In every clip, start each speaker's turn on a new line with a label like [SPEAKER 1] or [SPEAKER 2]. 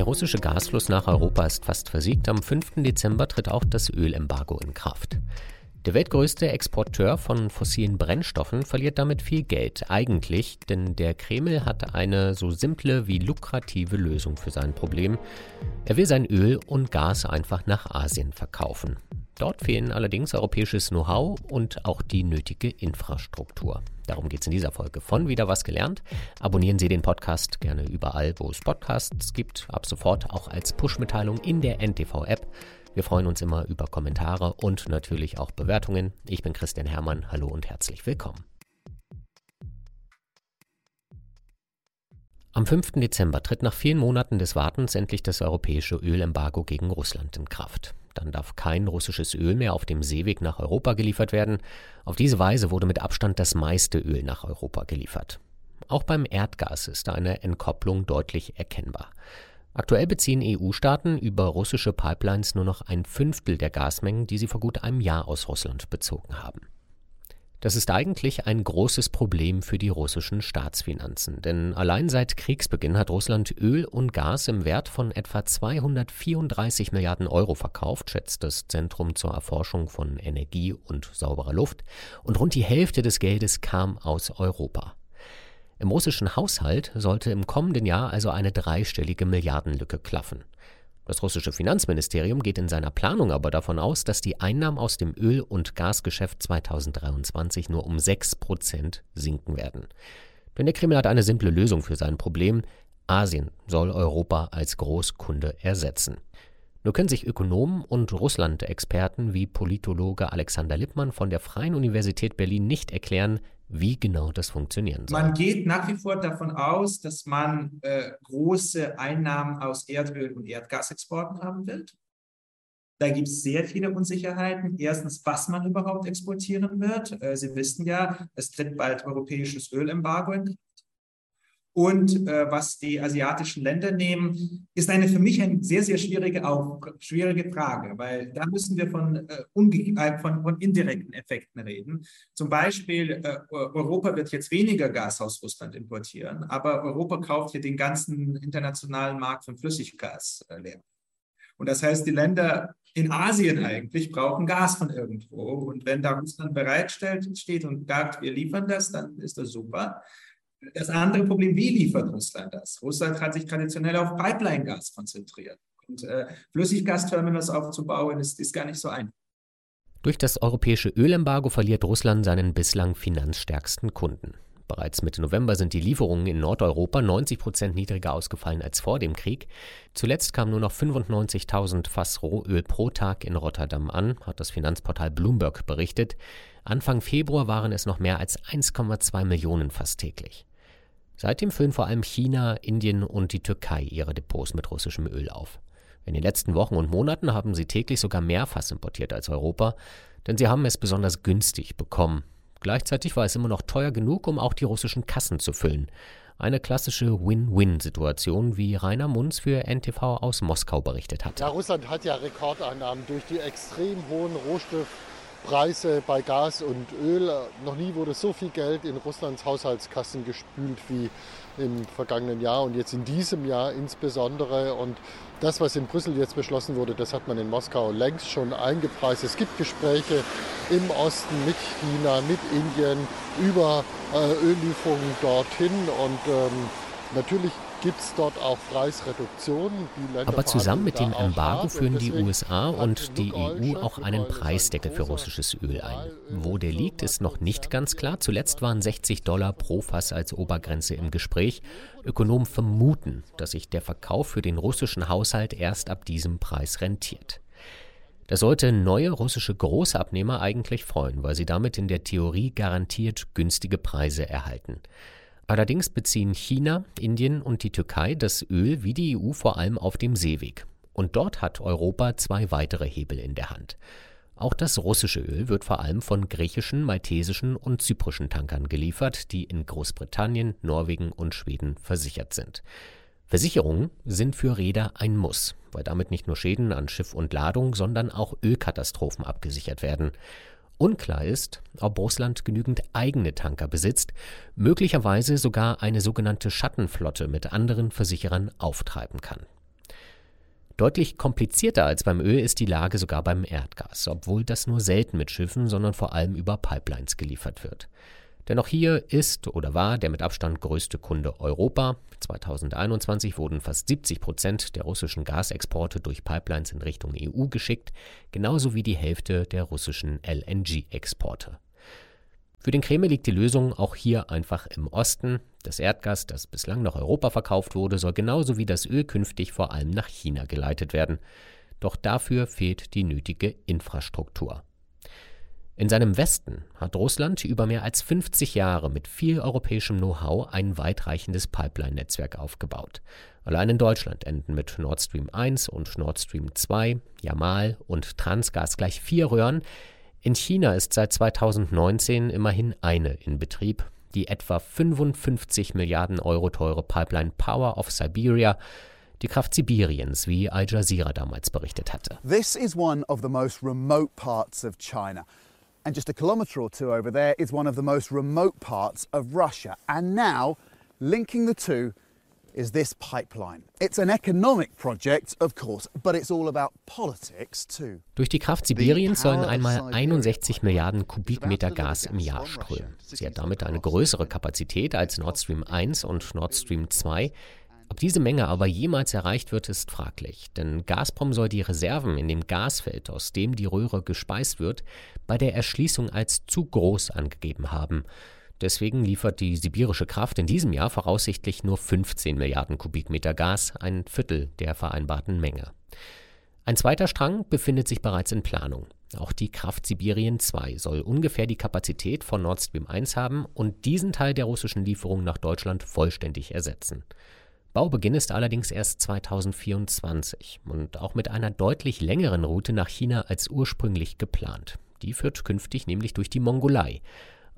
[SPEAKER 1] Der russische Gasfluss nach Europa ist fast versiegt. Am 5. Dezember tritt auch das Ölembargo in Kraft. Der weltgrößte Exporteur von fossilen Brennstoffen verliert damit viel Geld. Eigentlich, denn der Kreml hat eine so simple wie lukrative Lösung für sein Problem. Er will sein Öl und Gas einfach nach Asien verkaufen. Dort fehlen allerdings europäisches Know-how und auch die nötige Infrastruktur. Darum geht es in dieser Folge von Wieder was gelernt. Abonnieren Sie den Podcast gerne überall, wo es Podcasts gibt. Ab sofort auch als Push-Mitteilung in der NTV-App. Wir freuen uns immer über Kommentare und natürlich auch Bewertungen. Ich bin Christian Hermann. Hallo und herzlich willkommen. Am 5. Dezember tritt nach vielen Monaten des Wartens endlich das europäische Ölembargo gegen Russland in Kraft. Dann darf kein russisches Öl mehr auf dem Seeweg nach Europa geliefert werden. Auf diese Weise wurde mit Abstand das meiste Öl nach Europa geliefert. Auch beim Erdgas ist eine Entkopplung deutlich erkennbar. Aktuell beziehen EU-Staaten über russische Pipelines nur noch ein Fünftel der Gasmengen, die sie vor gut einem Jahr aus Russland bezogen haben. Das ist eigentlich ein großes Problem für die russischen Staatsfinanzen, denn allein seit Kriegsbeginn hat Russland Öl und Gas im Wert von etwa 234 Milliarden Euro verkauft, schätzt das Zentrum zur Erforschung von Energie und sauberer Luft, und rund die Hälfte des Geldes kam aus Europa. Im russischen Haushalt sollte im kommenden Jahr also eine dreistellige Milliardenlücke klaffen. Das russische Finanzministerium geht in seiner Planung aber davon aus, dass die Einnahmen aus dem Öl- und Gasgeschäft 2023 nur um 6 Prozent sinken werden. Denn der Kreml hat eine simple Lösung für sein Problem. Asien soll Europa als Großkunde ersetzen. Nur können sich Ökonomen und Russland-Experten wie Politologe Alexander Lippmann von der Freien Universität Berlin nicht erklären, wie genau das funktionieren
[SPEAKER 2] soll. Man geht nach wie vor davon aus, dass man äh, große Einnahmen aus Erdöl- und Erdgasexporten haben wird. Da gibt es sehr viele Unsicherheiten. Erstens, was man überhaupt exportieren wird. Äh, Sie wissen ja, es tritt bald europäisches Ölembargo in und äh, was die asiatischen Länder nehmen, ist eine für mich eine sehr, sehr schwierige, auch, schwierige Frage, weil da müssen wir von, äh, äh, von, von, indirekten Effekten reden. Zum Beispiel, äh, Europa wird jetzt weniger Gas aus Russland importieren, aber Europa kauft hier den ganzen internationalen Markt von Flüssiggas äh, leer. Und das heißt, die Länder in Asien eigentlich brauchen Gas von irgendwo. Und wenn da Russland bereitstellt, steht und sagt, wir liefern das, dann ist das super. Das andere Problem, wie liefert Russland das? Russland hat sich traditionell auf Pipeline-Gas konzentriert. Und äh, Flüssiggasterminals aufzubauen, ist, ist gar nicht so einfach.
[SPEAKER 1] Durch das europäische Ölembargo verliert Russland seinen bislang finanzstärksten Kunden. Bereits Mitte November sind die Lieferungen in Nordeuropa 90 Prozent niedriger ausgefallen als vor dem Krieg. Zuletzt kamen nur noch 95.000 Fass Rohöl pro Tag in Rotterdam an, hat das Finanzportal Bloomberg berichtet. Anfang Februar waren es noch mehr als 1,2 Millionen Fass täglich. Seitdem füllen vor allem China, Indien und die Türkei ihre Depots mit russischem Öl auf. In den letzten Wochen und Monaten haben sie täglich sogar mehr Fass importiert als Europa, denn sie haben es besonders günstig bekommen. Gleichzeitig war es immer noch teuer genug, um auch die russischen Kassen zu füllen. Eine klassische Win-Win-Situation, wie Rainer Munz für NTV aus Moskau berichtet hat.
[SPEAKER 3] Ja, Russland hat ja Rekordeinnahmen durch die extrem hohen Rohstoff- Preise bei Gas und Öl. Noch nie wurde so viel Geld in Russlands Haushaltskassen gespült wie im vergangenen Jahr und jetzt in diesem Jahr insbesondere. Und das, was in Brüssel jetzt beschlossen wurde, das hat man in Moskau längst schon eingepreist. Es gibt Gespräche im Osten mit China, mit Indien über äh, Öllieferungen dorthin und ähm, natürlich gibt es dort auch Preisreduktionen.
[SPEAKER 1] Aber zusammen mit dem Embargo führen die USA und die EU auch einen Preisdeckel für russisches Öl ein. Wo der liegt, ist noch nicht ganz klar. Zuletzt waren 60 Dollar pro Fass als Obergrenze im Gespräch. Ökonomen vermuten, dass sich der Verkauf für den russischen Haushalt erst ab diesem Preis rentiert. Das sollte neue russische Großabnehmer eigentlich freuen, weil sie damit in der Theorie garantiert günstige Preise erhalten. Allerdings beziehen China, Indien und die Türkei das Öl wie die EU vor allem auf dem Seeweg. Und dort hat Europa zwei weitere Hebel in der Hand. Auch das russische Öl wird vor allem von griechischen, maltesischen und zyprischen Tankern geliefert, die in Großbritannien, Norwegen und Schweden versichert sind. Versicherungen sind für Räder ein Muss, weil damit nicht nur Schäden an Schiff und Ladung, sondern auch Ölkatastrophen abgesichert werden. Unklar ist, ob Russland genügend eigene Tanker besitzt, möglicherweise sogar eine sogenannte Schattenflotte mit anderen Versicherern auftreiben kann. Deutlich komplizierter als beim Öl ist die Lage sogar beim Erdgas, obwohl das nur selten mit Schiffen, sondern vor allem über Pipelines geliefert wird. Denn auch hier ist oder war der mit Abstand größte Kunde Europa. 2021 wurden fast 70 Prozent der russischen Gasexporte durch Pipelines in Richtung EU geschickt, genauso wie die Hälfte der russischen LNG-Exporte. Für den Kreml liegt die Lösung auch hier einfach im Osten. Das Erdgas, das bislang nach Europa verkauft wurde, soll genauso wie das Öl künftig vor allem nach China geleitet werden. Doch dafür fehlt die nötige Infrastruktur. In seinem Westen hat Russland über mehr als 50 Jahre mit viel europäischem Know-how ein weitreichendes Pipeline-Netzwerk aufgebaut. Allein in Deutschland enden mit Nord Stream 1 und Nord Stream 2, Jamal und Transgas gleich vier Röhren. In China ist seit 2019 immerhin eine in Betrieb, die etwa 55 Milliarden Euro teure Pipeline Power of Siberia die Kraft Sibiriens, wie Al Jazeera damals berichtet hatte.
[SPEAKER 4] This is one of the most remote parts of China. And just a kilometre or two over there is one of the most remote parts of Russia. And now, linking the two is this pipeline. It's an economic project, of course, but it's all about politics too.
[SPEAKER 1] Durch die Kraft Sibiriens sollen einmal 61 Milliarden Kubikmeter Gas im Jahr strömen. Sie hat damit eine größere Kapazität als Nord Stream 1 und Nord Stream 2 ob diese Menge aber jemals erreicht wird, ist fraglich, denn Gazprom soll die Reserven in dem Gasfeld, aus dem die Röhre gespeist wird, bei der Erschließung als zu groß angegeben haben. Deswegen liefert die sibirische Kraft in diesem Jahr voraussichtlich nur 15 Milliarden Kubikmeter Gas, ein Viertel der vereinbarten Menge. Ein zweiter Strang befindet sich bereits in Planung. Auch die Kraft Sibirien 2 soll ungefähr die Kapazität von Nord Stream 1 haben und diesen Teil der russischen Lieferung nach Deutschland vollständig ersetzen. Baubeginn ist allerdings erst 2024 und auch mit einer deutlich längeren Route nach China als ursprünglich geplant. Die führt künftig nämlich durch die Mongolei.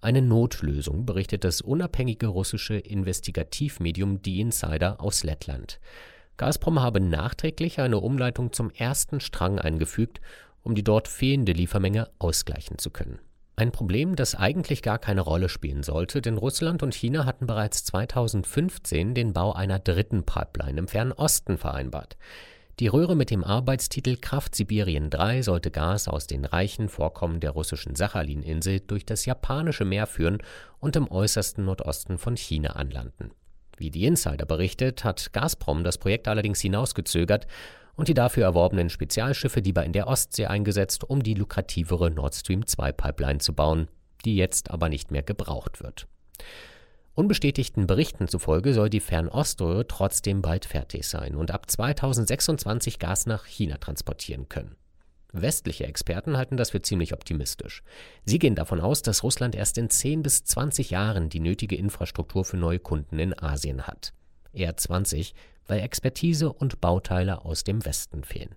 [SPEAKER 1] Eine Notlösung, berichtet das unabhängige russische Investigativmedium Die Insider aus Lettland. Gazprom habe nachträglich eine Umleitung zum ersten Strang eingefügt, um die dort fehlende Liefermenge ausgleichen zu können. Ein Problem, das eigentlich gar keine Rolle spielen sollte, denn Russland und China hatten bereits 2015 den Bau einer dritten Pipeline im Fernen Osten vereinbart. Die Röhre mit dem Arbeitstitel Kraft Sibirien 3 sollte Gas aus den reichen Vorkommen der russischen Sachalin-Insel durch das japanische Meer führen und im äußersten Nordosten von China anlanden. Wie die Insider berichtet, hat Gazprom das Projekt allerdings hinausgezögert und die dafür erworbenen Spezialschiffe lieber in der Ostsee eingesetzt, um die lukrativere Nord Stream 2 Pipeline zu bauen, die jetzt aber nicht mehr gebraucht wird. Unbestätigten Berichten zufolge soll die Fernoströhre trotzdem bald fertig sein und ab 2026 Gas nach China transportieren können. Westliche Experten halten das für ziemlich optimistisch. Sie gehen davon aus, dass Russland erst in 10 bis 20 Jahren die nötige Infrastruktur für neue Kunden in Asien hat. Eher 20, weil Expertise und Bauteile aus dem Westen fehlen.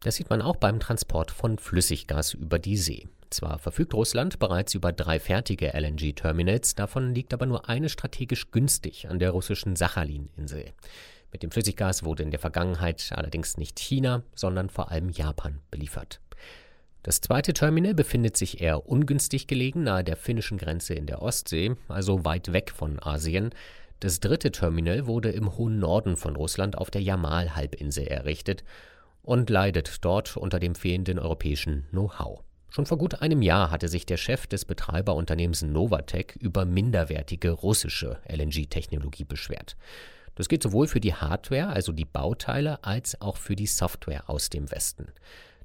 [SPEAKER 1] Das sieht man auch beim Transport von Flüssiggas über die See. Zwar verfügt Russland bereits über drei fertige LNG-Terminals, davon liegt aber nur eine strategisch günstig an der russischen Sachalin-Insel. Mit dem Flüssiggas wurde in der Vergangenheit allerdings nicht China, sondern vor allem Japan beliefert. Das zweite Terminal befindet sich eher ungünstig gelegen nahe der finnischen Grenze in der Ostsee, also weit weg von Asien. Das dritte Terminal wurde im hohen Norden von Russland auf der Jamal-Halbinsel errichtet und leidet dort unter dem fehlenden europäischen Know-how. Schon vor gut einem Jahr hatte sich der Chef des Betreiberunternehmens Novatec über minderwertige russische LNG-Technologie beschwert. Das geht sowohl für die Hardware, also die Bauteile, als auch für die Software aus dem Westen.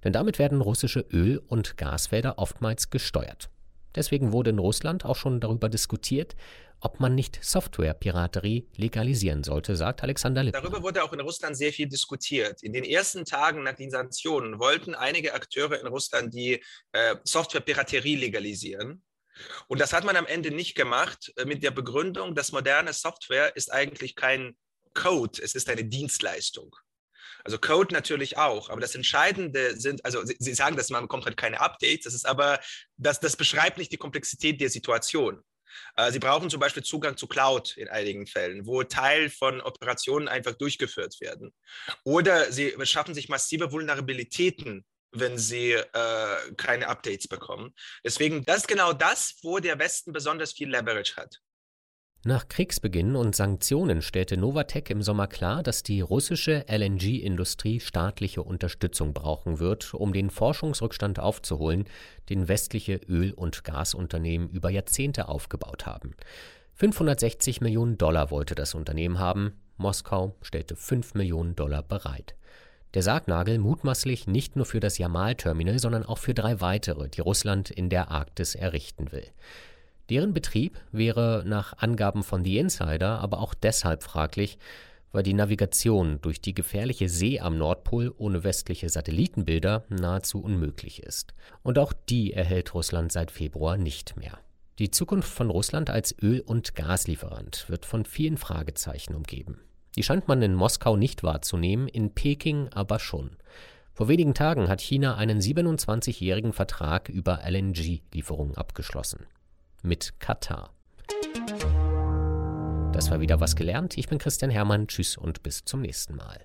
[SPEAKER 1] Denn damit werden russische Öl- und Gasfelder oftmals gesteuert. Deswegen wurde in Russland auch schon darüber diskutiert, ob man nicht Softwarepiraterie legalisieren sollte, sagt Alexander Lippmann.
[SPEAKER 5] Darüber wurde auch in Russland sehr viel diskutiert. In den ersten Tagen nach den Sanktionen wollten einige Akteure in Russland die äh, Softwarepiraterie legalisieren. Und das hat man am Ende nicht gemacht äh, mit der Begründung, dass moderne Software ist eigentlich kein Code, es ist eine Dienstleistung. Also Code natürlich auch, aber das Entscheidende sind, also Sie, Sie sagen, dass man bekommt halt keine Updates, das ist aber, das, das beschreibt nicht die Komplexität der Situation. Äh, Sie brauchen zum Beispiel Zugang zu Cloud in einigen Fällen, wo Teil von Operationen einfach durchgeführt werden. Oder Sie schaffen sich massive Vulnerabilitäten wenn sie äh, keine Updates bekommen. Deswegen, das ist genau das, wo der Westen besonders viel Leverage hat.
[SPEAKER 1] Nach Kriegsbeginn und Sanktionen stellte Novatec im Sommer klar, dass die russische LNG-Industrie staatliche Unterstützung brauchen wird, um den Forschungsrückstand aufzuholen, den westliche Öl- und Gasunternehmen über Jahrzehnte aufgebaut haben. 560 Millionen Dollar wollte das Unternehmen haben, Moskau stellte 5 Millionen Dollar bereit. Der Sargnagel mutmaßlich nicht nur für das Jamal-Terminal, sondern auch für drei weitere, die Russland in der Arktis errichten will. Deren Betrieb wäre nach Angaben von The Insider aber auch deshalb fraglich, weil die Navigation durch die gefährliche See am Nordpol ohne westliche Satellitenbilder nahezu unmöglich ist. Und auch die erhält Russland seit Februar nicht mehr. Die Zukunft von Russland als Öl- und Gaslieferant wird von vielen Fragezeichen umgeben. Die scheint man in Moskau nicht wahrzunehmen, in Peking aber schon. Vor wenigen Tagen hat China einen 27-jährigen Vertrag über LNG-Lieferungen abgeschlossen mit Katar. Das war wieder was gelernt. Ich bin Christian Hermann. Tschüss und bis zum nächsten Mal.